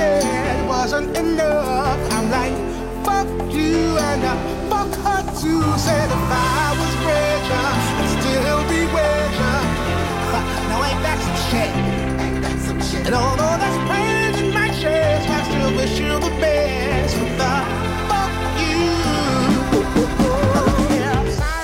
did wasn't enough. I'm like, fuck you and I fuck her too. Said if I was richer, I'd still be richer. Fuck, now ain't that some shit? Ain't that some shit? And although that's pain in my chest, I still wish you the best. With the fuck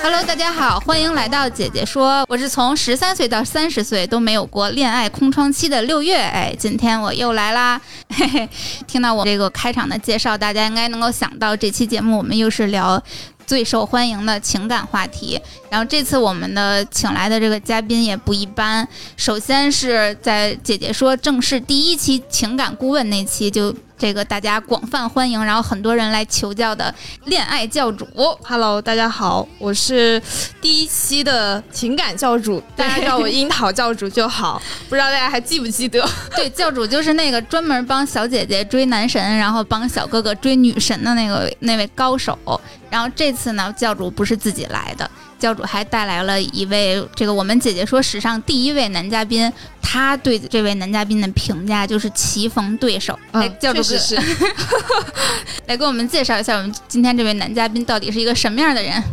Hello，大家好，欢迎来到姐姐说。我是从十三岁到三十岁都没有过恋爱空窗期的六月。哎，今天我又来啦。嘿嘿，听到我这个开场的介绍，大家应该能够想到，这期节目我们又是聊最受欢迎的情感话题。然后这次我们的请来的这个嘉宾也不一般。首先是在姐姐说正式第一期情感顾问那期就。这个大家广泛欢迎，然后很多人来求教的恋爱教主。Hello，大家好，我是第一期的情感教主，大家叫我樱桃教主就好。不知道大家还记不记得？对，教主就是那个专门帮小姐姐追男神，然后帮小哥哥追女神的那个那位高手。然后这次呢，教主不是自己来的。教主还带来了一位，这个我们姐姐说史上第一位男嘉宾，他对这位男嘉宾的评价就是棋逢对手。来，教主是 来给我们介绍一下，我们今天这位男嘉宾到底是一个什么样的人？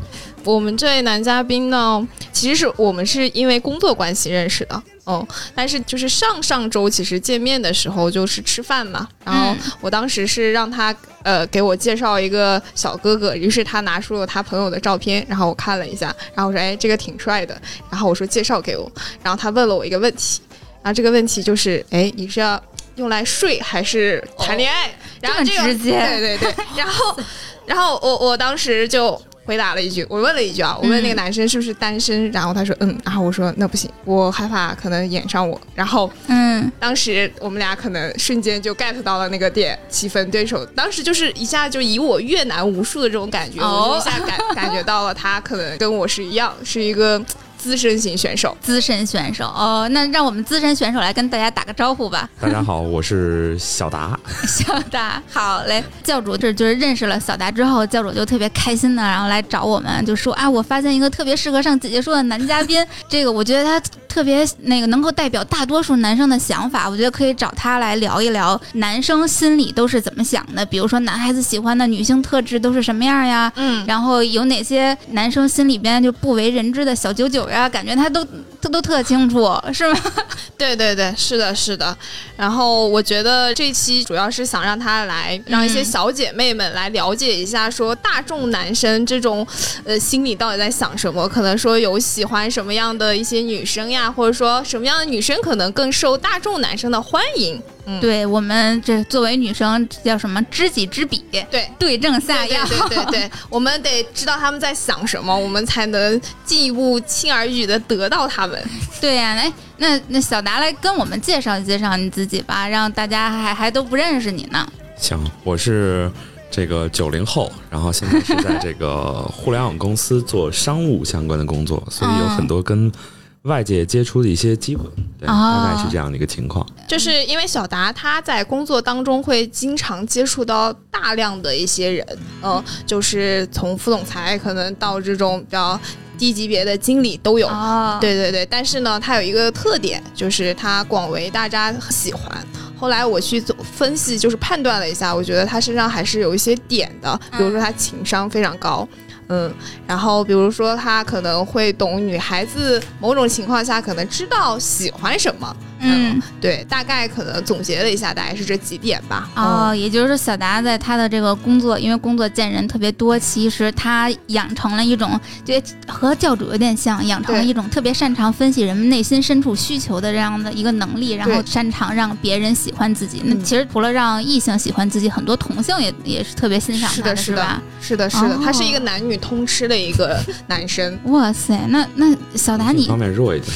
我们这位男嘉宾呢，其实是我们是因为工作关系认识的。哦，但是就是上上周其实见面的时候就是吃饭嘛，然后我当时是让他呃给我介绍一个小哥哥，于是他拿出了他朋友的照片，然后我看了一下，然后我说哎这个挺帅的，然后我说介绍给我，然后他问了我一个问题，然后这个问题就是哎你是要用来睡还是谈恋爱？然后这个直接对对对，然后然后我我当时就。回答了一句，我问了一句啊，我问那个男生是不是单身，然后他说嗯，然后我说那不行，我害怕可能演上我，然后嗯，当时我们俩可能瞬间就 get 到了那个点，棋逢对手，当时就是一下就以我越南无数的这种感觉，我就一下感感觉到了他可能跟我是一样，是一个。资深型选手，资深选手哦，那让我们资深选手来跟大家打个招呼吧。大家好，我是小达。小达，好嘞。教主这就是认识了小达之后，教主就特别开心的，然后来找我们，就说啊，我发现一个特别适合上姐姐说的男嘉宾，这个我觉得他。特别那个能够代表大多数男生的想法，我觉得可以找他来聊一聊男生心里都是怎么想的。比如说男孩子喜欢的女性特质都是什么样呀？嗯，然后有哪些男生心里边就不为人知的小九九呀？感觉他都他都特清楚，是吗？对对对，是的，是的。然后我觉得这期主要是想让他来，让一些小姐妹们来了解一下，说大众男生这种呃心里到底在想什么？可能说有喜欢什么样的一些女生呀？或者说什么样的女生可能更受大众男生的欢迎？嗯，对我们这作为女生叫什么知己知彼，对对症下药，对对对，我们得知道他们在想什么，我们才能进一步轻而易举的得到他们。对呀，来，那那小达来跟我们介绍介绍你自己吧，让大家还还都不认识你呢。行，我是这个九零后，然后现在是在这个互联网公司做商务相关的工作，所以有很多跟。外界接触的一些机会，对，大概是这样的一个情况。就是因为小达他在工作当中会经常接触到大量的一些人，嗯，就是从副总裁可能到这种比较低级别的经理都有。对对对，但是呢，他有一个特点，就是他广为大家喜欢。后来我去做分析，就是判断了一下，我觉得他身上还是有一些点的，比如说他情商非常高。嗯，然后比如说他可能会懂女孩子某种情况下可能知道喜欢什么。嗯，对，大概可能总结了一下，大概是这几点吧。哦，也就是说，小达在他的这个工作，因为工作见人特别多，其实他养成了一种，就和教主有点像，养成了一种特别擅长分析人们内心深处需求的这样的一个能力，然后擅长让别人喜欢自己。那其实除了让异性喜欢自己，很多同性也也是特别欣赏他的，是吧？是的，是的，他是一个男女语通吃的一个男生。哇塞，那那小达你方面弱一点，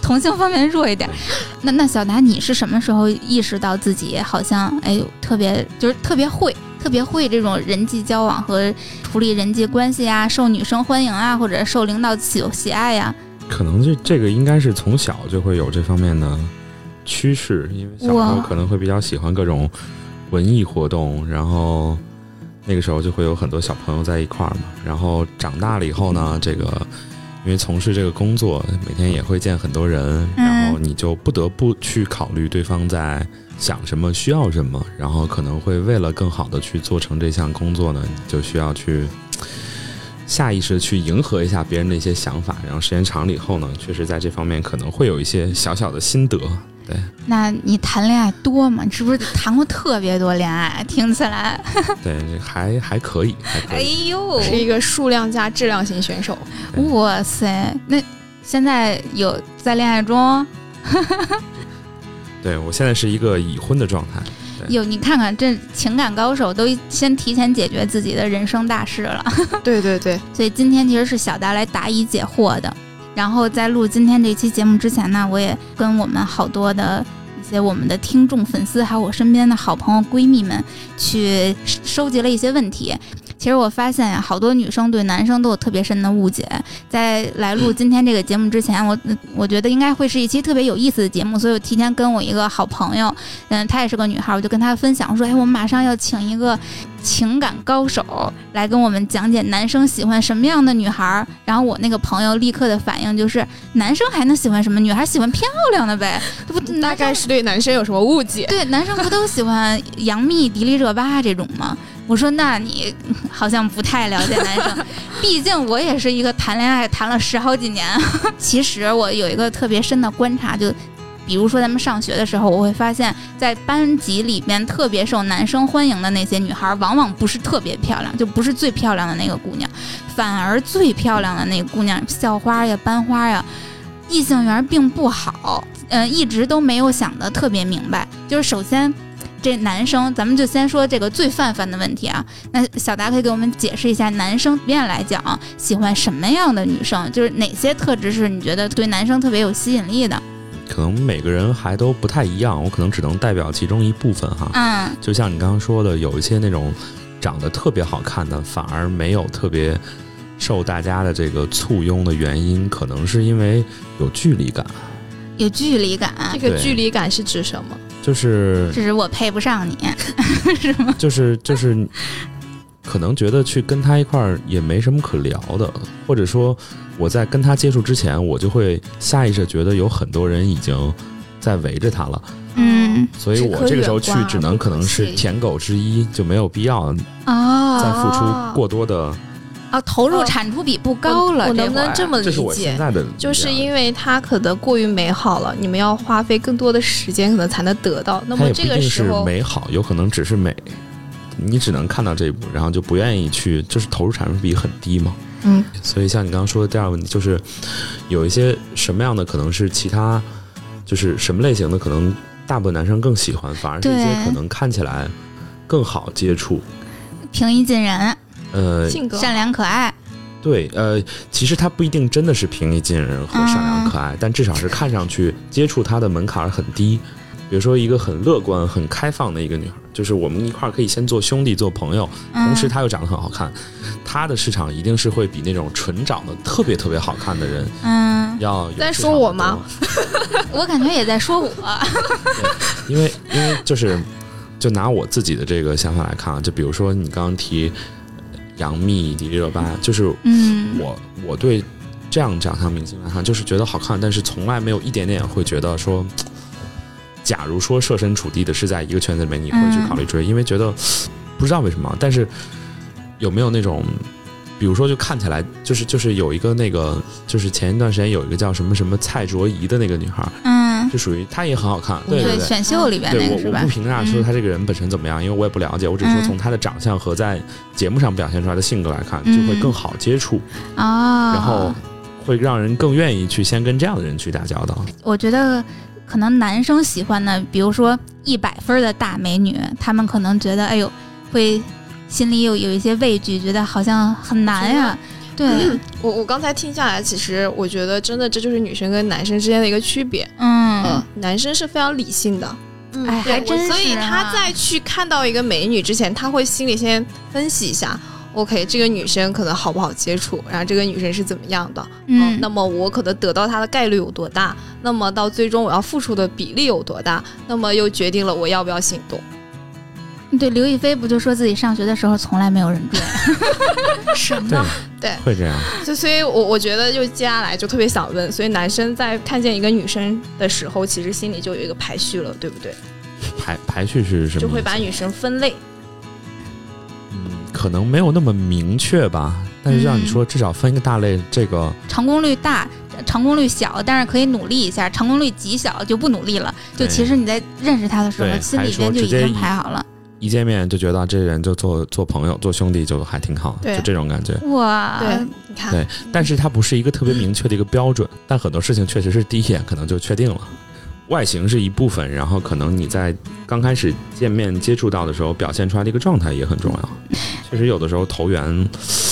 同性方面弱一点，那那小达你是什么时候意识到自己好像哎呦特别就是特别会特别会这种人际交往和处理人际关系啊，受女生欢迎啊，或者受领导喜喜爱呀、可能这这个应该是从小就会有这方面的趋势，因为小时候可能会比较喜欢各种文艺活动，然后那个时候就会有很多小朋友在一块儿嘛。然后长大了以后呢，这个因为从事这个工作，每天也会见很多人，嗯然后你就不得不去考虑对方在想什么、需要什么，然后可能会为了更好的去做成这项工作呢，你就需要去。下意识地去迎合一下别人的一些想法，然后时间长了以后呢，确实在这方面可能会有一些小小的心得。对，那你谈恋爱多吗？你是不是谈过特别多恋爱？听起来，对，还还可以，还可哎以。呦，是一个数量加质量型选手。哇塞，那现在有在恋爱中？对我现在是一个已婚的状态。有你看看，这情感高手都先提前解决自己的人生大事了。对对对，所以今天其实是小达来答疑解惑的。然后在录今天这期节目之前呢，我也跟我们好多的一些我们的听众、粉丝，还有我身边的好朋友、闺蜜们，去收集了一些问题。其实我发现呀，好多女生对男生都有特别深的误解。在来录今天这个节目之前，我我觉得应该会是一期特别有意思的节目，所以我提前跟我一个好朋友，嗯，她也是个女孩，我就跟她分享说，哎，我们马上要请一个情感高手来跟我们讲解男生喜欢什么样的女孩儿。然后我那个朋友立刻的反应就是，男生还能喜欢什么？女孩喜欢漂亮的呗，这不大概是对男生有什么误解？对，男生不都喜欢杨幂、迪丽热巴这种吗？我说，那你好像不太了解男生，毕竟我也是一个谈恋爱谈了十好几年。其实我有一个特别深的观察，就比如说咱们上学的时候，我会发现，在班级里面特别受男生欢迎的那些女孩，往往不是特别漂亮，就不是最漂亮的那个姑娘，反而最漂亮的那个姑娘，校花呀、班花呀，异性缘并不好。嗯、一直都没有想得特别明白。就是首先，这男生，咱们就先说这个最泛泛的问题啊。那小达可以给我们解释一下，男生普遍来讲喜欢什么样的女生？就是哪些特质是你觉得对男生特别有吸引力的？可能每个人还都不太一样，我可能只能代表其中一部分哈。嗯就像你刚刚说的，有一些那种长得特别好看的，反而没有特别受大家的这个簇拥的原因，可能是因为有距离感，有距离感，这个距离感是指什么？就是只是我配不上你，是吗？就是就是，可能觉得去跟他一块儿也没什么可聊的，或者说我在跟他接触之前，我就会下意识觉得有很多人已经在围着他了，嗯所以我这个时候去只能可能是舔狗之一，就没有必要哦，再付出过多的。哦，投入产出比不高了，我能不能这么理这是我现解？在的，就是因为它可能过于美好了，你们要花费更多的时间，可能才能得到。那么这个时候，美好，有可能只是美。你只能看到这一步，然后就不愿意去，就是投入产出比很低嘛。嗯，所以像你刚刚说的第二个问题，就是有一些什么样的可能是其他，就是什么类型的可能大部分男生更喜欢，反而是一些可能看起来更好接触。平易近人、呃，性格善良可爱。对，呃，其实他不一定真的是平易近人和善良可爱，但至少是看上去接触他的门槛很低。比如说一个很乐观、很开放的一个女孩，就是我们一块儿可以先做兄弟、做朋友，嗯同时她又长得很好看，她的市场一定是会比那种纯长得特别特别好看的人嗯，要有在说我吗？我感觉也在说我。因为因为就是就拿我自己的这个想法来看啊，就比如说你刚刚提杨幂、迪丽热巴，就是嗯，我我对这样长相明星来看，就是觉得好看，但是从来没有一点点会觉得说，假如说设身处地的是在一个圈子里面，你会去考虑追，因为觉得不知道为什么，但是有没有那种，比如说就看起来就是就是有一个那个，就是前一段时间有一个叫什么什么蔡卓宜的那个女孩，嗯，就属于她也很好看，对对对。选秀里边对我那个是吧我不？评价说嗯她这个人本身怎么样，因为我也不了解，我只是说嗯从她的长相和在节目上表现出来的性格来看，就嗯会更好接触。啊，然后会让人更愿意去先跟这样的人去打交道。我觉得可能男生喜欢的，比如说一百分的大美女，他们可能觉得哎呦会心里有有一些畏惧，觉得好像很难呀。对，我我刚才听下来，其实我觉得真的这就是女生跟男生之间的一个区别。嗯，呃，男生是非常理性的，嗯哎，还真是啊。所以他在去看到一个美女之前，他会心里先分析一下，OK，这个女生可能好不好接触，然后这个女生是怎么样的，嗯，那么我可能得到她的概率有多大，那么到最终我要付出的比例有多大，那么又决定了我要不要行动。对刘亦菲不就说自己上学的时候从来没有人追？什对，对，会这样。所以所以我我觉得就接下来就特别想问，所以男生在看见一个女生的时候，其实心里就有一个排序了，对不对？排排序是什么？就会把女生分类。嗯，可能没有那么明确吧，但是让你嗯说至少分一个大类，这个成功率大，成功率小，但是可以努力一下；成功率极小就不努力了。就其实你在认识他的时候，心里边就已经排好了。一见面就觉得这人就做做朋友、做兄弟就还挺好，对就这种感觉。哇，对，你看，对但是它不是一个特别明确的一个标准，但很多事情确实是第一眼可能就确定了。外形是一部分，然后可能你在刚开始见面接触到的时候表现出来的一个状态也很重要。确实有的时候投缘是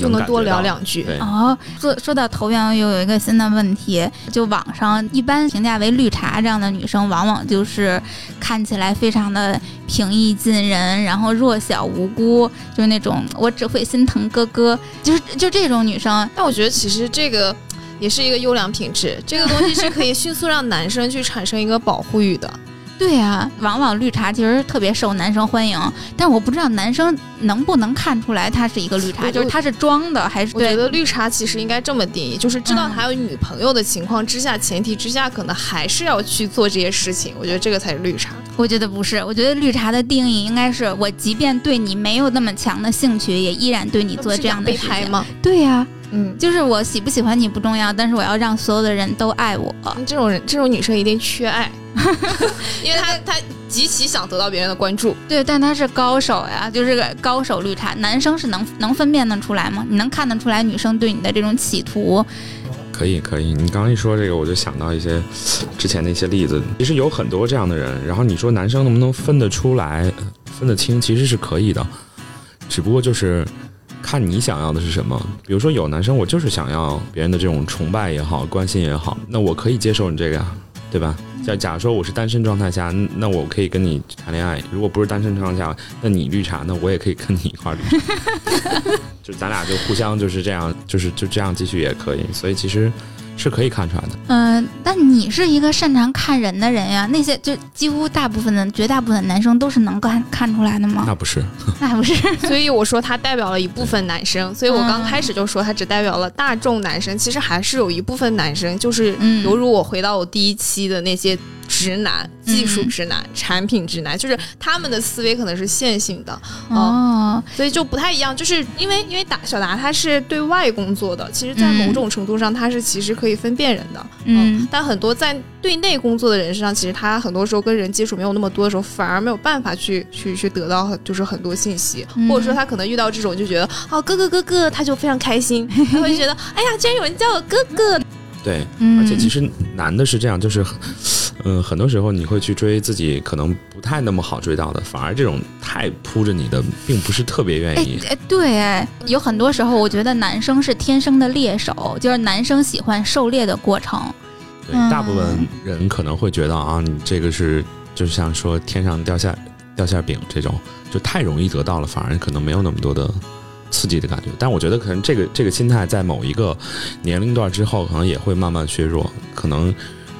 就能多聊两句。对，哦，说说到投缘，又有一个新的问题，就网上一般评价为绿茶这样的女生，往往就是看起来非常的平易近人，然后弱小无辜，就是那种我只会心疼哥哥，就是就这种女生，但我觉得其实这个也是一个优良品质，这个东西是可以 迅速让男生去产生一个保护欲的。对呀、往往绿茶其实特别受男生欢迎，但我不知道男生能不能看出来她是一个绿茶，就是她是装的还是我觉得绿茶其实应该这么定义，就是知道嗯他有女朋友的情况之下，前提之下，可能还是要去做这些事情。我觉得这个才是绿茶。我觉得不是，我觉得绿茶的定义应该是我即便对你没有那么强的兴趣，也依然对你做这样的事情。备胎吗？对呀、嗯，就是我喜不喜欢你不重要，但是我要让所有的人都爱我。这种人，这种女生一定缺爱，因为她她极其想得到别人的关注。对，但她是高手呀，就是个高手绿茶。男生是能能分辨得出来吗？你能看得出来女生对你的这种企图？可以可以。你刚刚一说这个，我就想到一些之前的一些例子。其实有很多这样的人，然后你说男生能不能分得出来、呃分得清，其实是可以的，只不过就是。看你想要的是什么，比如说有男生我就是想要别人的这种崇拜也好，关心也好，那我可以接受你这个呀，对吧？假假如说我是单身状态下，那我可以跟你谈恋爱；如果不是单身状态下，那你绿茶，那我也可以跟你一块儿绿茶，就咱俩就互相就是这样，就是就这样继续也可以，所以其实是可以看出来的。嗯、但你是一个擅长看人的人呀，那些就几乎大部分的绝大部分男生都是能看看出来的吗？那不是，那不是，所以我说他代表了一部分男生，所以我刚开始就说他只代表了大众男生，其实还是有一部分男生，就是嗯犹如我回到我第一期的那些直男、技术直男、产品直男，就是他们的思维可能是线性的，哦，所以就不太一样。就是因为因为达小达他是对外工作的，其实在某种程度上他是其实可以分辨人的，嗯。但很多在对内工作的人身上，其实他很多时候跟人接触没有那么多的时候，反而没有办法去去去得到很就是很多信息，嗯。或者说他可能遇到这种就觉得哦哥哥哥哥，他就非常开心，他会觉得 哎呀，居然有人叫我哥哥，对，嗯，而且其实男的是这样，就是，嗯、很多时候你会去追自己可能不太那么好追到的，反而这种太扑着你的，并不是特别愿哎意。哎，对，哎，有很多时候我觉得男生是天生的猎手，就是男生喜欢狩猎的过程。对，嗯大部分人可能会觉得啊，你这个是就像说天上掉下掉馅饼这种，就太容易得到了，反而可能没有那么多的刺激的感觉。但我觉得可能这个这个心态在某一个年龄段之后，可能也会慢慢削弱。可能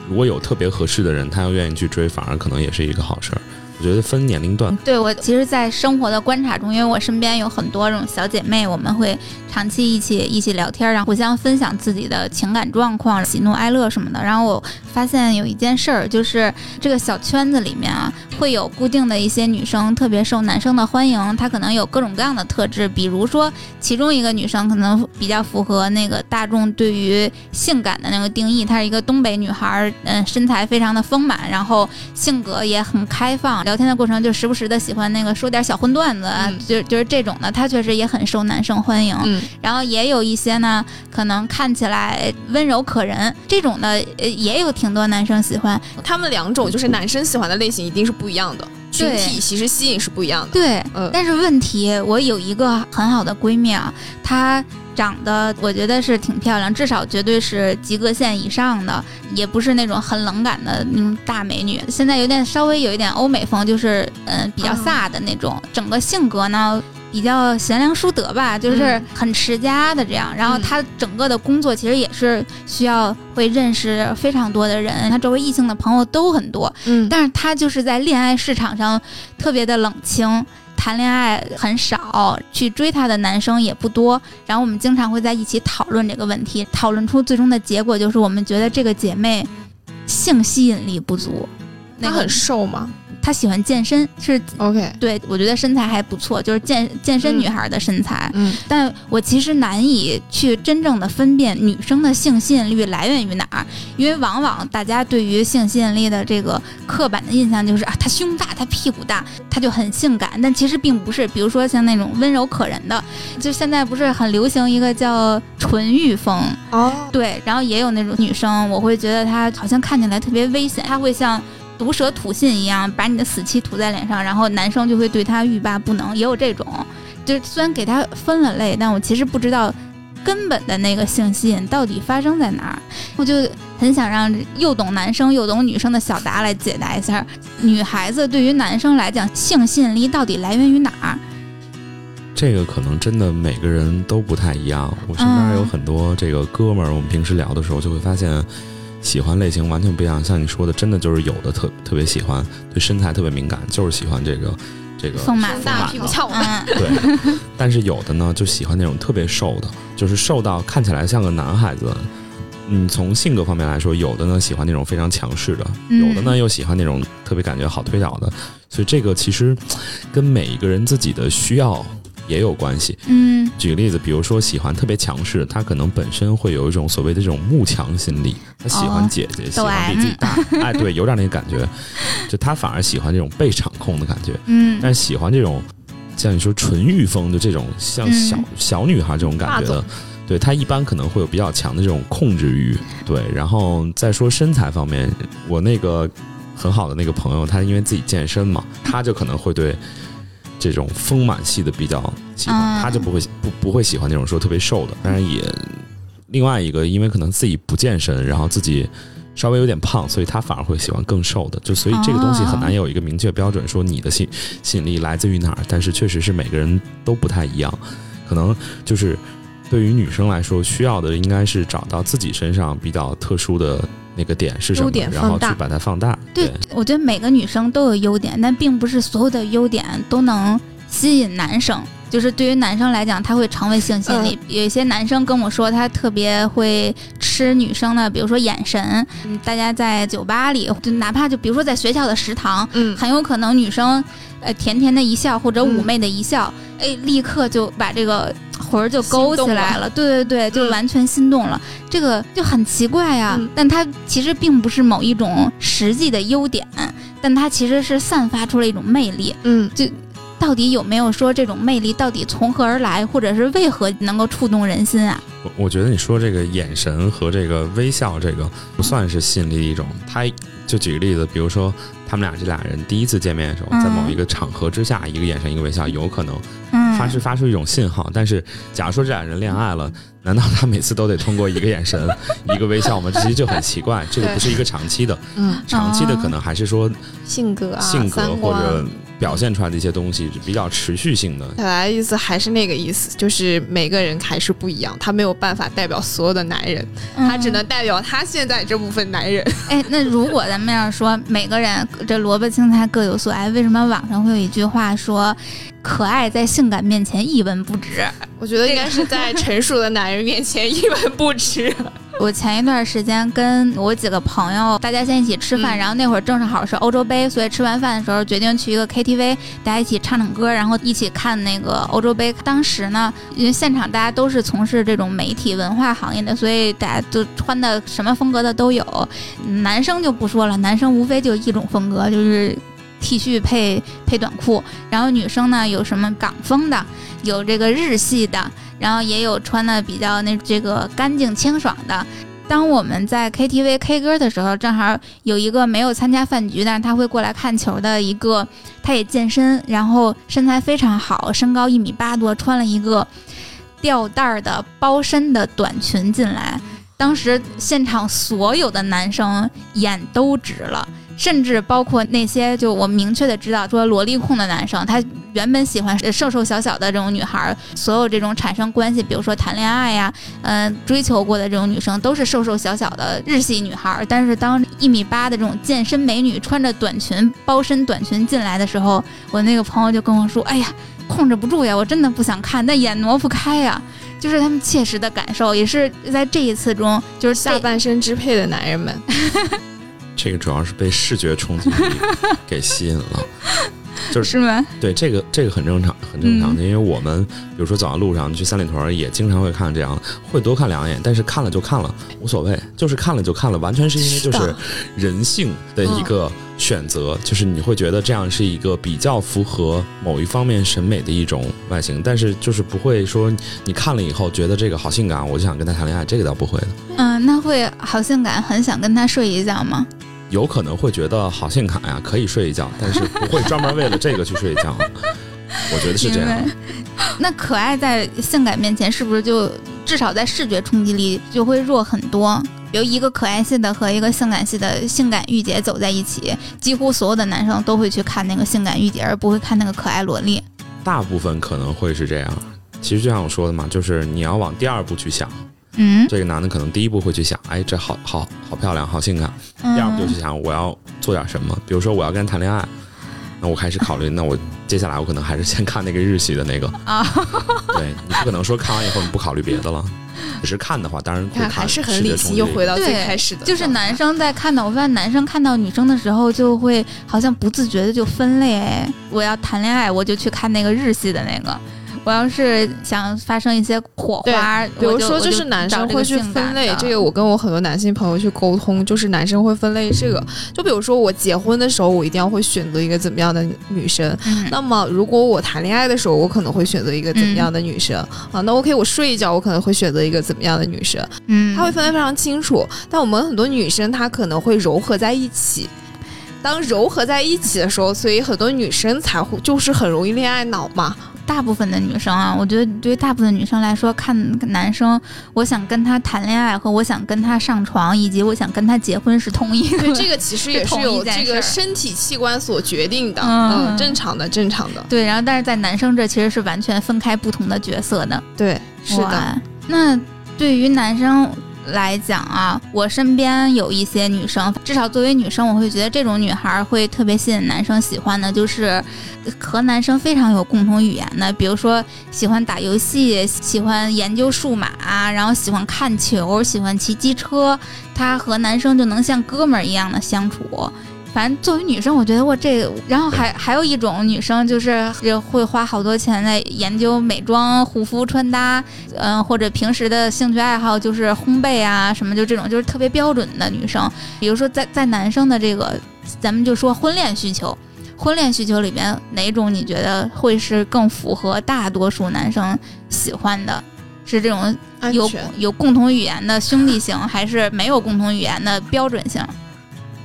如果有特别合适的人，他要愿意去追，反而可能也是一个好事儿。我觉得分年龄段，对我，其实，在生活的观察中，因为我身边有很多这种小姐妹，我们会长期一起一起聊天，然后互相分享自己的情感状况、喜怒哀乐什么的。然后我发现有一件事儿，就是这个小圈子里面啊，会有固定的一些女生特别受男生的欢迎，她可能有各种各样的特质，比如说其中一个女生可能比较符合那个大众对于性感的那个定义，她是一个东北女孩，嗯，身材非常的丰满，然后性格也很开放，聊天的过程就时不时的喜欢那个说点小荤段子，啊嗯就就是这种的，他确实也很受男生欢迎。嗯，然后也有一些呢，可能看起来温柔可人，这种的呃也有挺多男生喜欢。他们两种就是男生喜欢的类型一定是不一样的。群体其实吸引是不一样的。对，嗯但是问题，我有一个很好的闺蜜啊，她长得我觉得是挺漂亮，至少绝对是及格线以上的，也不是那种很冷感的那种大美女。现在有点稍微有一点欧美风，就是嗯比较飒的那种，整个性格呢。比较贤良淑德吧，就是嗯很持家的这样。然后嗯她整个的工作其实也是需要会认识非常多的人，她周围异性的朋友都很多。嗯但是她就是在恋爱市场上特别的冷清，谈恋爱很少，去追她的男生也不多。然后我们经常会在一起讨论这个问题，讨论出最终的结果就是我们觉得这个姐妹性吸引力不足。那个她很瘦吗她喜欢健身，是？OK，对我觉得身材还不错，就是健健身女孩的身材。嗯但我其实难以去真正的分辨女生的性吸引力来源于哪儿，因为往往大家对于性吸引力的这个刻板的印象就是啊，她胸大，她屁股大，她就很性感，但其实并不是。比如说像那种温柔可人的，就现在不是很流行一个叫纯欲风，哦，对，然后也有那种女生，我会觉得她好像看起来特别危险，她会像毒蛇吐信一样把你的死气吐在脸上，然后男生就会对她欲罢不能，也有这种。就是虽然给她分了类，但我其实不知道根本的那个性吸引到底发生在哪儿。我就很想让又懂男生又懂女生的小达来解答一下，女孩子对于男生来讲，性吸引力到底来源于哪儿？这个可能真的每个人都不太一样。我身边有很多这个哥们儿，我们平时聊的时候就会发现，喜欢类型完全不一样。像你说的，真的就是有的特特别喜欢，对身材特别敏感，就是喜欢这个这个丰满胸大屁股翘的，嗯，对，但是有的呢，就喜欢那种特别瘦的，就是瘦到看起来像个男孩子。嗯，从性格方面来说，有的呢喜欢那种非常强势的，嗯有的呢又喜欢那种特别感觉好推倒的。所以这个其实跟每一个人自己的需要也有关系。嗯举个例子，比如说喜欢特别强势，他可能本身会有一种所谓的这种慕强心理，他喜欢哦姐姐，喜欢比自己大，哎，对，有点那个感觉，就他反而喜欢这种被场控的感觉。嗯但是喜欢这种像你说纯欲风的这种像小、嗯小女孩这种感觉的，对他一般可能会有比较强的这种控制欲。对，然后再说身材方面，我那个很好的那个朋友，他因为自己健身嘛，他就可能会对。这种丰满系的比较喜欢，嗯他就不会不不会喜欢那种说特别瘦的。当然也另外一个，因为可能自己不健身，然后自己稍微有点胖，所以他反而会喜欢更瘦的。就所以这个东西很难有一个明确标准，说你的吸吸引力来自于哪儿。但是确实是每个人都不太一样，可能就是对于女生来说，需要的应该是找到自己身上比较特殊的那个点是什么点，然后去把它放大。对，我觉得每个女生都有优点，但并不是所有的优点都能吸引男生。就是对于男生来讲，他会成为性吸引力。有一些男生跟我说，他特别会吃女生的，比如说眼神。嗯，大家在酒吧里，就哪怕就比如说在学校的食堂，嗯，很有可能女生，呃，甜甜的一笑或者妩媚的一笑，哎，立刻就把这个魂儿就勾起来了。对对对，就嗯完全心动了。这个就很奇怪呀、嗯但它其实并不是某一种实际的优点，但它其实是散发出了一种魅力。嗯，就到底有没有说这种魅力到底从何而来，或者是为何能够触动人心啊？我我觉得你说这个眼神和这个微笑，这个不算是吸引力的一种。他就举个例子，比如说他们俩这俩人第一次见面的时候，嗯在某一个场合之下，一个眼神一个微笑，有可能嗯，发是发出一种信号。但是假如说这俩人恋爱了，难道他每次都得通过一个眼神、一个微笑吗？这其实就很奇怪，这个不是一个长期的，嗯，长期的可能还是说性格啊，性格或者表现出来的一些东西比较持续性的。本来意思还是那个意思，就是每个人还是不一样，他没有办法代表所有的男人，嗯他只能代表他现在这部分男人。哎，那如果咱们要是说每个人这萝卜青菜各有所爱，为什么网上会有一句话说，可爱在性感面前一文不值？我觉得应该是在 成熟的男人面前一文不值。我前一段时间跟我几个朋友，大家先一起吃饭，嗯然后那会儿正好是欧洲杯，所以吃完饭的时候决定去一个 KTV，大家一起唱唱歌，然后一起看那个欧洲杯。当时呢，因为现场大家都是从事这种媒体文化行业的，所以大家都穿的什么风格的都有。男生就不说了，男生无非就一种风格，就是。T 恤配配短裤，然后女生呢有什么港风的，有这个日系的，然后也有穿的比较那这个干净清爽的。当我们在 KTV K 歌的时候，正好有一个没有参加饭局，但是他会过来看球的一个，他也健身，然后身材非常好，身高一米八多，穿了一个吊带儿的包身的短裙进来。当时现场所有的男生眼都直了。甚至包括那些就我明确的知道说萝莉控的男生，他原本喜欢瘦瘦小小的这种女孩，所有这种产生关系，比如说谈恋爱呀，嗯，追求过的这种女生都是瘦瘦小小的日系女孩。但是当一米八的这种健身美女穿着短裙包身短裙进来的时候，我那个朋友就跟我说：“哎呀，控制不住呀，我真的不想看，但眼挪不开呀。”就是他们切实的感受，也是在这一次中，就是下半身支配的男人们。这个主要是被视觉冲击力给吸引了，就是是吗？对，这个这个很正常，很正常的，因为我们比如说走在路上去三里屯，也经常会看这样，会多看两眼，但是看了就看了，无所谓，就是看了就看了，完全是因为就是人性的一个选择，就是你会觉得这样是一个比较符合某一方面审美的一种外形，但是就是不会说你看了以后觉得这个好性感，我就想跟他谈恋爱，这个倒不会的。嗯，那会好性感，很想跟他睡一觉吗？有可能会觉得好性感呀，可以睡一觉，但是不会专门为了这个去睡一觉。我觉得是这样。那可爱在性感面前是不是就至少在视觉冲击力就会弱很多？比如一个可爱系的和一个性感系的性感御姐走在一起，几乎所有的男生都会去看那个性感御姐，而不会看那个可爱萝莉。大部分可能会是这样。其实就像我说的嘛，就是你要往第二步去想。嗯，这个男的可能第一步会去想，哎，这好好好漂亮，好性感。第二步就去想，我要做点什么，比如说我要跟人谈恋爱，那我开始考虑，那我接下来我可能还是先看那个日系的那个啊。对你不可能说看完以后你不考虑别的了，只是看的话，当然看还是很理性。又回到最开始的，就是男生在看到，我发现男生看到女生的时候，就会好像不自觉的就分类，哎，我要谈恋爱，我就去看那个日系的那个。我要是想发生一些火花，比如说就是男生会去分类，这个我跟我很多男性朋友去沟通，就是男生会分类这个。就比如说我结婚的时候，我一定要会选择一个怎么样的女生。那么如果我谈恋爱的时候，我可能会选择一个怎么样的女生啊？那 OK，我睡一觉，我可能会选择一个怎么样的女生？嗯，他会分得非常清楚。但我们很多女生她可能会糅合在一起。当糅合在一起的时候，所以很多女生才会就是很容易恋爱脑嘛。大部分的女生啊，我觉得对于大部分女生来说，看男生，我想跟他谈恋爱和我想跟他上床，以及我想跟他结婚是同一个。这个其实也是有 这个身体器官所决定的，嗯，正常的，正常的。对，然后但是在男生这其实是完全分开不同的角色的。对，是的。那对于男生。来讲啊，我身边有一些女生，至少作为女生，我会觉得这种女孩会特别吸引男生喜欢的，就是和男生非常有共同语言的，比如说喜欢打游戏，喜欢研究数码，然后喜欢看球，喜欢骑机车，她和男生就能像哥们儿一样的相处。反正作为女生，我觉得我这，然后还还有一种女生，就是会花好多钱在研究美妆、护肤、穿搭，嗯，或者平时的兴趣爱好就是烘焙啊什么，就这种就是特别标准的女生。比如说，在在男生的这个，咱们就说婚恋需求，婚恋需求里面哪种你觉得会是更符合大多数男生喜欢的？是这种有有共同语言的兄弟型，还是没有共同语言的标准型？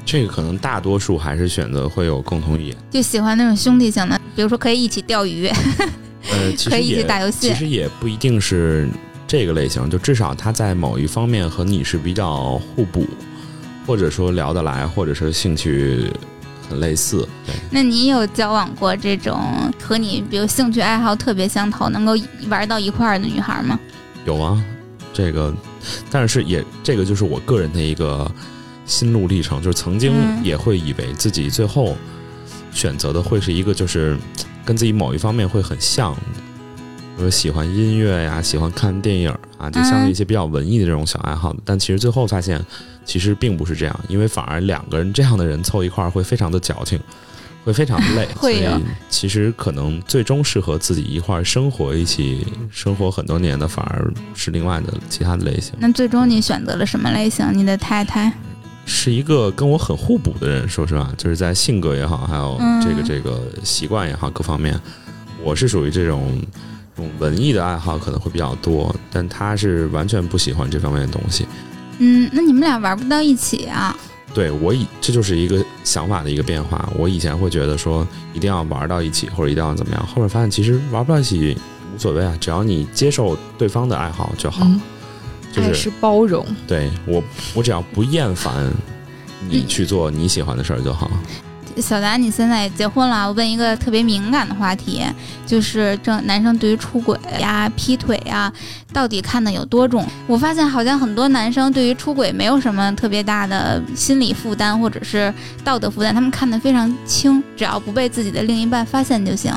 这个可能大多数还是选择会有共同语言，就喜欢那种兄弟型的，比如说可以一起钓鱼，呃，可以一起打游戏。其实也不一定是这个类型，就至少他在某一方面和你是比较互补，或者说聊得来，或者是兴趣很类似。对，那你有交往过这种和你比如兴趣爱好特别相投，能够玩到一块儿的女孩吗？有啊，这个，但是也这个就是我个人的一个。心路历程就是曾经也会以为自己最后选择的会是一个就是跟自己某一方面会很像，比如喜欢音乐呀，喜欢看电影啊，就像一些比较文艺的这种小爱好。但其实最后发现，其实并不是这样，因为反而两个人这样的人凑一块儿会非常的矫情，会非常累。会以其实可能最终适合自己一块儿生活、一起生活很多年的，反而是另外的其他的类型。那最终你选择了什么类型？你的太太？是一个跟我很互补的人，说实话，就是在性格也好，还有这个这个习惯也好，各方面，我是属于这种这种文艺的爱好可能会比较多，但他是完全不喜欢这方面的东西。嗯，那你们俩玩不到一起啊？对我以这就是一个想法的一个变化。我以前会觉得说一定要玩到一起，或者一定要怎么样，后面发现其实玩不到一起无所谓啊，只要你接受对方的爱好就好。嗯就是爱是包容，对我，我只要不厌烦你去做你喜欢的事儿就好。小达，你现在也结婚了，我问一个特别敏感的话题，就是这男生对于出轨呀、劈腿呀，到底看的有多重？我发现好像很多男生对于出轨没有什么特别大的心理负担或者是道德负担，他们看得非常轻，只要不被自己的另一半发现就行。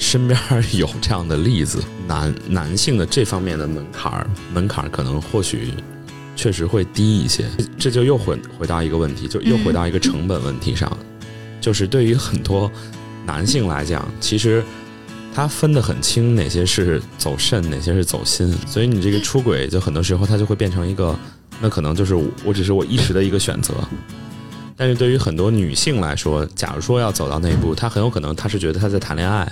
身边有这样的例子，男男性的这方面的门槛儿，门槛儿可能或许确实会低一些。这就又回回到一个问题，就又回到一个成本问题上，就是对于很多男性来讲，其实他分得很清哪些是走肾，哪些是走心，所以你这个出轨，就很多时候它就会变成一个，那可能就是我我只是我一时的一个选择。但是对于很多女性来说，假如说要走到那一步，她很有可能她是觉得她在谈恋爱，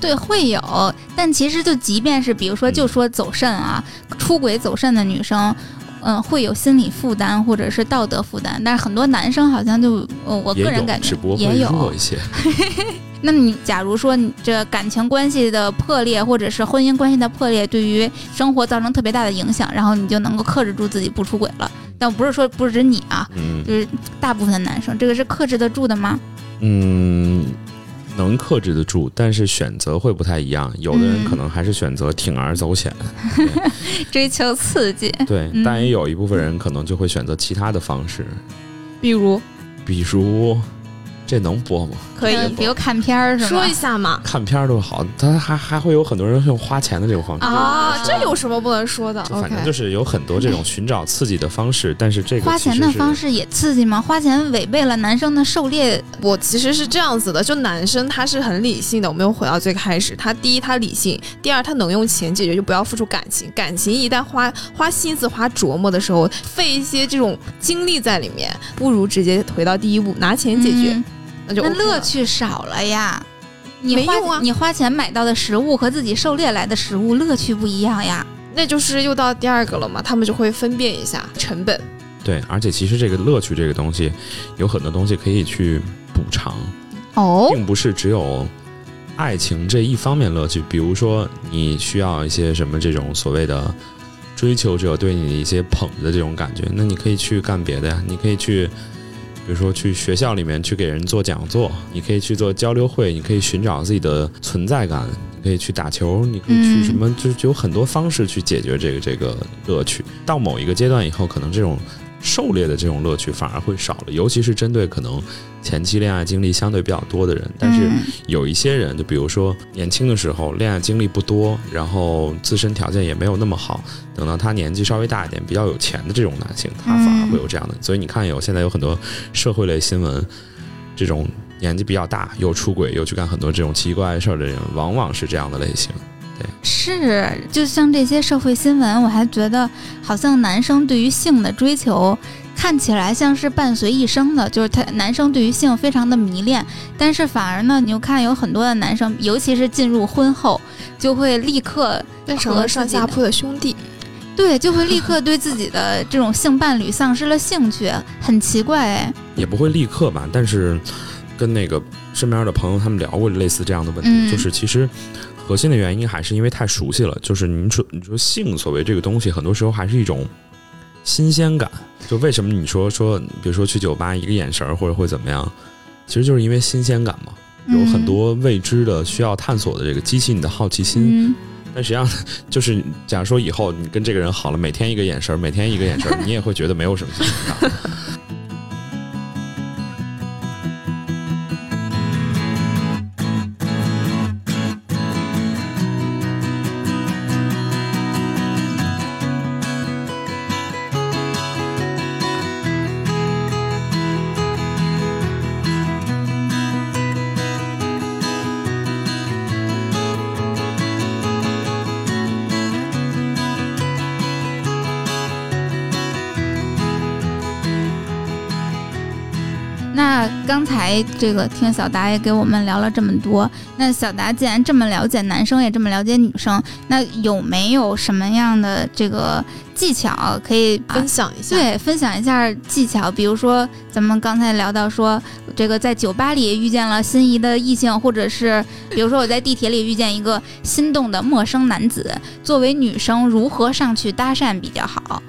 对，会有，但其实就即便是比如说，就说走肾啊，出轨走肾的女生，嗯、会有心理负担或者是道德负担，但是很多男生好像就，呃、我，个人感觉也有弱一。些。那你假如说你这感情关系的破裂，或者是婚姻关系的破裂，对于生活造成特别大的影响，然后你就能够克制住自己不出轨了。但不是说不是指你啊，嗯就是大部分的男生，这个是克制得住的吗？嗯，能克制得住，但是选择会不太一样。有的人嗯。可能还是选择铤而走险，追求刺激，对，嗯。但也有一部分人可能就会选择其他的方式，比如？比如这能播吗？可以。嗯比如看片儿是吗？说一下嘛。看片儿都好，他还还会有很多人用花钱的这个方式。啊，这有什么不能说的？反正就是有很多这种寻找刺激的方式，但是这个花钱的方式式也刺激吗？花钱违背了男生的狩猎？我其实是这样子的，就男生他是很理性的，我们又回到最开始，他第一他理性，第二他能用钱解决，就不要付出感情，感情一旦花花心思花琢磨的时候，费一些这种精力在里面，不如直接回到第一步，拿钱解决，嗯那就那乐趣少了呀。你花没用啊你花钱买到的食物和自己狩猎来的食物乐趣不一样呀。那就是又到第二个了嘛，他们就会分辨一下成本。对，而且其实这个乐趣这个东西，有很多东西可以去补偿。哦，并不是只有爱情这一方面乐趣，比如说你需要一些什么这种所谓的追求者对你的一些捧的这种感觉，那你可以去干别的呀，你可以去。比如说去学校里面去给人做讲座，你可以去做交流会，你可以寻找自己的存在感，你可以去打球，你可以去什么，就就有很多方式去解决这个这个乐趣。到某一个阶段以后，可能这种狩猎的这种乐趣反而会少了，尤其是针对可能前期恋爱经历相对比较多的人。但是嗯有一些人，就比如说年轻的时候恋爱经历不多，然后自身条件也没有那么好，等到他年纪稍微大一点、比较有钱的这种男性，他反而会有这样的。所以你看有现在有很多社会类新闻，这种年纪比较大又出轨又去干很多这种奇奇怪怪事儿的人，往往是这样的类型。是，就像这些社会新闻，我还觉得好像男生对于性的追求看起来像是伴随一生的，就是他男生对于性非常的迷恋，但是反而呢，你又看有很多的男生，尤其是进入婚后，就会立刻变成了上下铺的兄弟，对，就会立刻对自己的这种性伴侣丧失了兴趣，很奇怪哎。也不会立刻吧，但是跟那个身边的朋友他们聊过类似这样的问题，嗯。就是其实核心的原因还是因为太熟悉了。就是你说你说性所谓这个东西，很多时候还是一种新鲜感。就为什么你说说，比如说去酒吧一个眼神儿或者会怎么样，其实就是因为新鲜感嘛。有很多未知的需要探索的这个激起你的好奇心，嗯，但实际上就是，假如说以后你跟这个人好了，每天一个眼神儿，每天一个眼神儿，你也会觉得没有什么新鲜感。这个听小达也给我们聊了这么多，那小达既然这么了解男生，也这么了解女生，那有没有什么样的这个技巧可以分享一下？对，分享一下技巧，比如说咱们刚才聊到说，这个在酒吧里遇见了心仪的异性，或者是比如说我在地铁里遇见一个心动的陌生男子，作为女生如何上去搭讪比较好？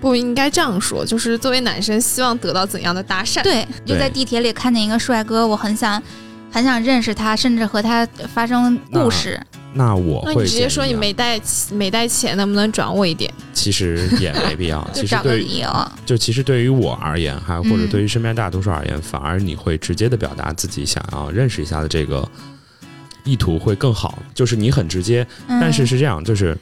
不应该这样说，就是作为男生，希望得到怎样的搭讪？对，就在地铁里看见一个帅哥，我很想，很想认识他，甚至和他发生故事。那我会那你直接说你没带没带钱，能不能转我一点？其实也没必要。就 其实对于找个理由。就其实对于我而言，还或者嗯对于身边大多数而言，反而你会直接的表达自己想要认识一下的这个意图会更好。就是你很直接，嗯但是是这样，就是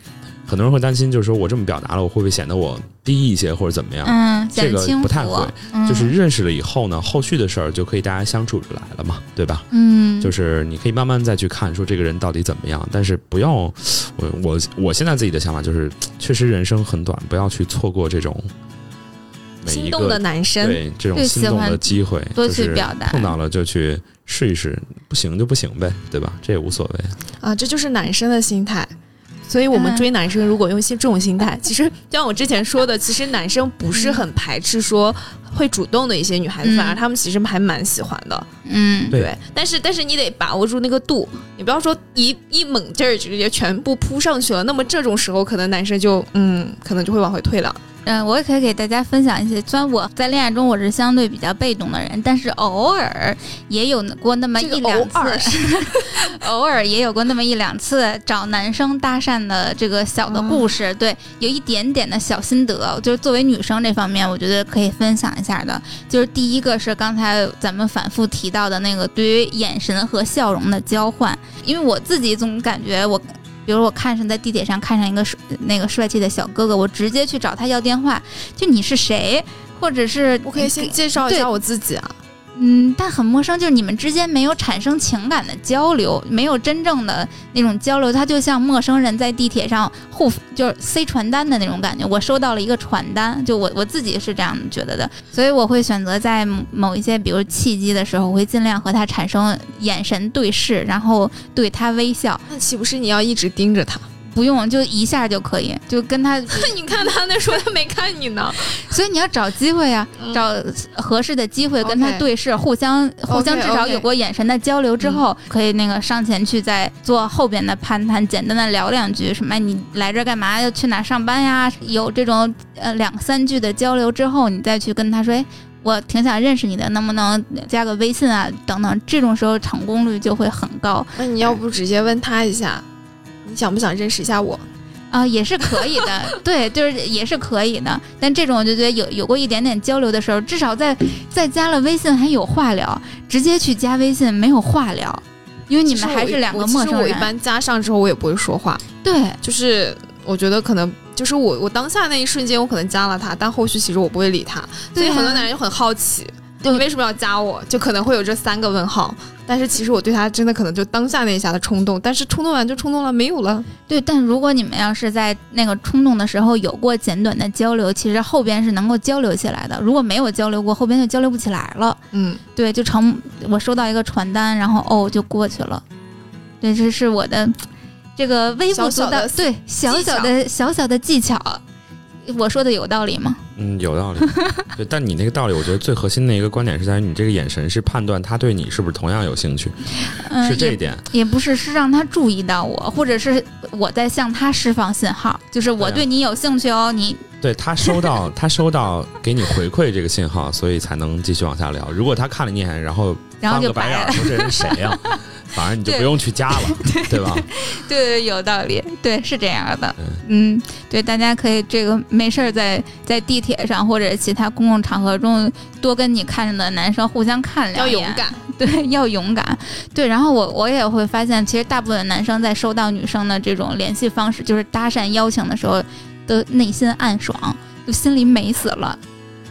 很多人会担心，就是说我这么表达了，我会不会显得我低一些或者怎么样？嗯，这个不太会，嗯就是认识了以后呢，后续的事儿就可以大家相处着来了嘛，对吧？嗯，就是你可以慢慢再去看，说这个人到底怎么样，但是不要，我我我现在自己的想法就是，确实人生很短，不要去错过这种每一心动的个男生，对这种心动的机会，多就是去表达碰到了就去试一试，不行就不行呗，对吧？这也无所谓。啊，这就是男生的心态。所以，我们嗯追男生如果用些这种心态，其实就像我之前说的，其实男生不是很排斥说会主动的一些女孩子，嗯反而她们其实还蛮喜欢的。嗯，对对，但是但是你得把握住那个度，你不要说一一猛劲儿直接全部扑上去了，那么这种时候可能男生就嗯，可能就会往回退了。嗯，我也可以给大家分享一些。虽然我在恋爱中我是相对比较被动的人，但是偶尔也有过那么一两偶尔次，偶尔也有过那么一两次找男生搭讪的这个小的故事。对，有一点点的小心得，就是作为女生这方面，我觉得可以分享一下的。就是第一个是刚才咱们反复提到的那个对于眼神和笑容的交换，因为我自己总感觉我。比如我看上在地铁上看上一个帅那个帅气的小哥哥，我直接去找他要电话，就你是谁，或者是我可以先介绍一下我自己啊。嗯，但很陌生，就是你们之间没有产生情感的交流，没有真正的那种交流，他就像陌生人在地铁上互就是塞传单的那种感觉。我收到了一个传单，就我我自己是这样觉得的，所以我会选择在某一些比如契机的时候，我会尽量和他产生眼神对视，然后对他微笑，那岂不是你要一直盯着他？不用就一下就可以，就跟他，你看他那说他没看你呢。所以你要找机会呀、嗯找合适的机会跟他对视，互相互相至少有过眼神的交流之后，可以那个上前去再做后边的攀谈，简单的聊两句，什么你来这儿干嘛？要去哪上班呀？有这种呃两三句的交流之后，你再去跟他说，哎。我挺想认识你的，能不能加个微信啊？等等，这种时候成功率就会很高那你要不直接问他一下，你想不想认识一下我？啊、也是可以的。对，就是也是可以的。但这种我就觉得有有过一点点交流的时候，至少在在加了微信还有话聊，直接去加微信没有话聊，因为你们还是两个陌生人。其实我一般加上之后，我也不会说话，对，就是我觉得可能就是我我当下那一瞬间，我可能加了他，但后续其实我不会理他，所以很多男人就很好奇，对你为什么要加我？就可能会有这三个问号。但是其实我对他真的可能就当下那一下的冲动，但是冲动完就冲动了，没有了。对，但如果你们要是在那个冲动的时候有过简短的交流，其实后边是能够交流起来的。如果没有交流过，后边就交流不起来了。嗯，对，就成我收到一个传单，然后哦就过去了。对，这是我的这个微不足道，小小对小小的小小的技巧。我说的有道理吗？嗯，有道理。对，但你那个道理，我觉得最核心的一个观点是在于你这个眼神是判断他对你是不是同样有兴趣，嗯，是这一点。也不是，是让他注意到我，或者是我在向他释放信号，就是我对你有兴趣哦，你对他收到他收到给你回馈这个信号，所以才能继续往下聊。如果他看了你一眼，然后翻个白眼儿，说这人谁呀、反正你就不用去加了，对吧？对对，有道理，对，是这样的。嗯嗯，对，大家可以这个没事儿在在地铁上或者其他公共场合中多跟你看着的男生互相看两眼，要勇敢。对，要勇敢。对，然后我我也会发现，其实大部分男生在收到女生的这种联系方式，就是搭讪邀请的时候，都内心暗爽，就心里美死了。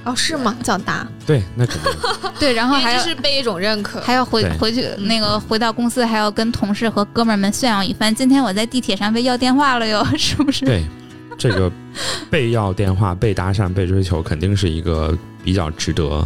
哦，是吗？叫答，对，那肯定。对，然后还是被一种认可。还要回回去那个回到公司，还要跟同事和哥们儿们炫耀一番。今天我在地铁上被要电话了哟，是不是？对，这个被要电话、被搭讪、被追求，肯定是一个比较值得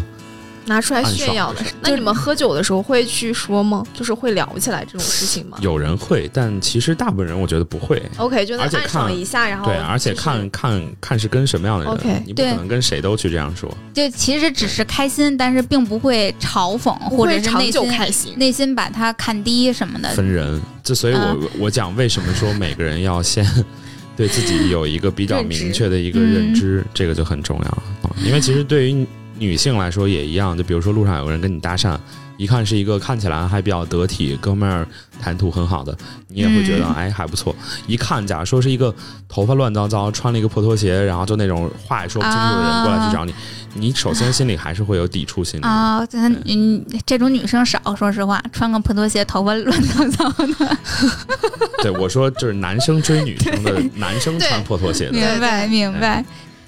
拿出来炫耀的。那你们喝酒的时候会去说吗？就是会聊起来这种事情吗？有人会，但其实大部分人我觉得不会。OK，就而且看一下，然后对，而且看看看是跟什么样的人。你不可能跟谁都去这样说。就其实只是开心，但是并不会嘲讽，或者是内心开心，内心把他看低什么的。分人，这所以我我讲为什么说每个人要先。对自己有一个比较明确的一个认知，这个就很重要。因为其实对于女性来说也一样，就比如说路上有个人跟你搭讪，一看是一个看起来还比较得体、哥们儿谈吐很好的，你也会觉得哎还不错。一看，假如说是一个头发乱糟糟、穿了一个破拖鞋，然后就那种话也说不清楚的人过来去找你，你首先心里还是会有抵触心理啊。嗯，这种女生少，说实话，穿个破拖鞋，头发乱糟糟的。对，我说就是男生追女生的，男生穿破拖鞋的。明白，明白。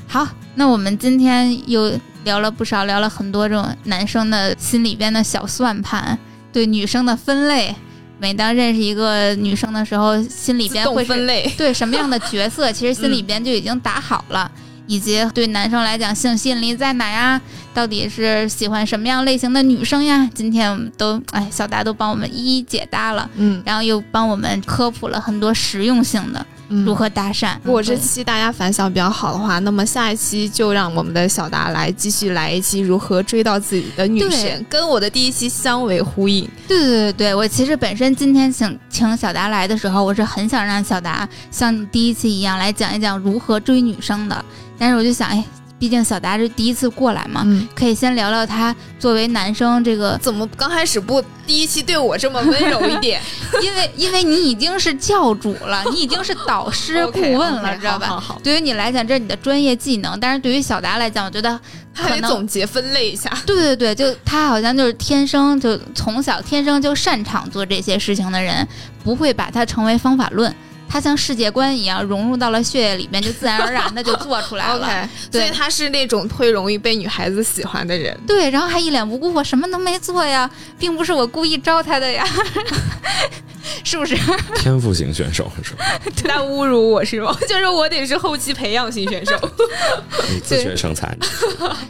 好，那我们今天又聊了不少，聊了很多这种男生的心里边的小算盘，对女生的分类。每当认识一个女生的时候，心里边会分类，对什么样的角色，其实 心里边就已经打好了。以及对男生来讲，性吸引力在哪呀？到底是喜欢什么样类型的女生呀？今天我们都哎，小达都帮我们一一解答了，嗯，然后又帮我们科普了很多实用性的如何搭讪。如果这期大家反响比较好的话，那么下一期就让我们的小达来继续来一期如何追到自己的女神，跟我的第一期相为呼应。对对对对，我其实本身今天请请小达来的时候，我是很想让小达像你第一期一样来讲一讲如何追女生的。但是我就想，哎，毕竟小达是第一次过来嘛，可以先聊聊他作为男生这个 怎么刚开始不第一期对我这么温柔一点？因为因为你已经是教主了，你已经是导师顾问了，知道吧？对于你来讲，这是你的专业技能。但是对于小达来讲，我觉得他得总结分类一下。对对对，就他好像就是天生就从小天生就擅长做这些事情的人，不会把它成为方法论。他像世界观一样融入到了血液里面，就自然而然的就做出来了。OK，所以他是那种会容易被女孩子喜欢的人。对，然后还一脸无辜，我什么都没做呀，并不是我故意招他的呀，是不是？天赋型选手是吧？他侮辱我是吗？就是我得是后期培养型选手，你自学成才。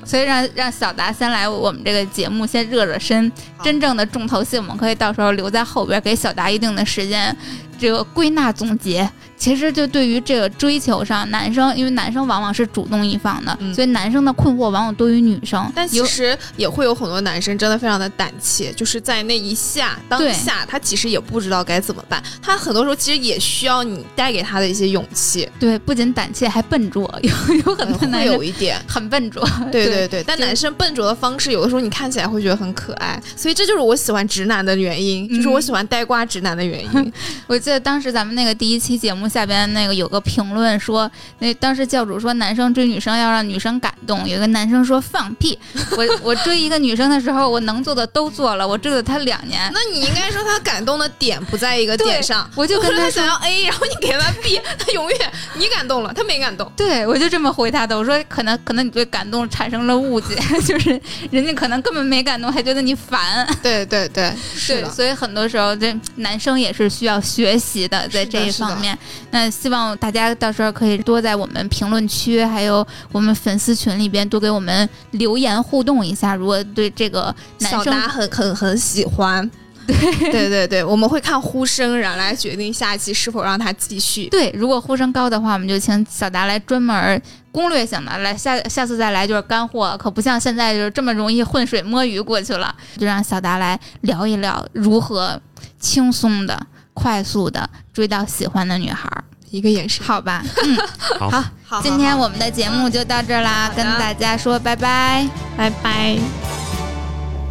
所以让让小达先来我们这个节目先热热身，真正的重头戏我们可以到时候留在后边，给小达一定的时间。这个归纳总结。其实就对于这个追求上，男生因为男生往往是主动一方的，所以男生的困惑往往多于女生。但其实也会有很多男生真的非常的胆怯，就是在那一下当下，他其实也不知道该怎么办。他很多时候其实也需要你带给他的一些勇气。对，不仅胆怯，还笨拙，有有很多男生有一点很笨拙。对 对对，但男生笨拙的方式，有的时候你看起来会觉得很可爱。所以这就是我喜欢直男的原因，就是我喜欢呆瓜直男的原因。我记得当时咱们那个第一期节目下边那个有。个评论说，那当时教主说男生追女生要让女生感动。有个男生说放屁，我我追一个女生的时候，我能做的都做了，我追了她两年。那你应该说他感动的点不在一个点上，我就跟他想要 A，然后你给他 B，他永远你感动了，他没感动。对，我就这么回答的。我说可能可能你对感动产生了误解，就是人家可能根本没感动，还觉得你烦。对对对，是的。所以很多时候这男生也是需要学习的，在这一方面。那希望。大家到时候可以多在我们评论区，还有我们粉丝群里边多给我们留言互动一下。如果对这个男生很很很喜欢，对对对对，我们会看呼声，然后来决定下一期是否让他继续。对，如果呼声高的话，我们就请小达来专门攻略性的来下下次再来就是干货，可不像现在就是这么容易浑水摸鱼过去了。就让小达来聊一聊如何轻松的、快速的追到喜欢的女孩。一个眼神，好吧，嗯，好，好，今天我们的节目就到这啦，跟大家说拜拜，拜拜。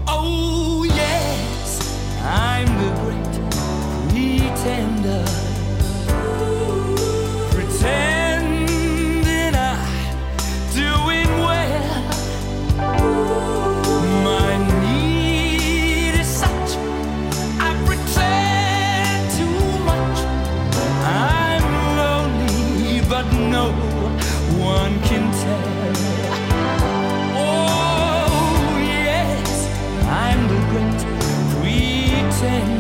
one can tell. sing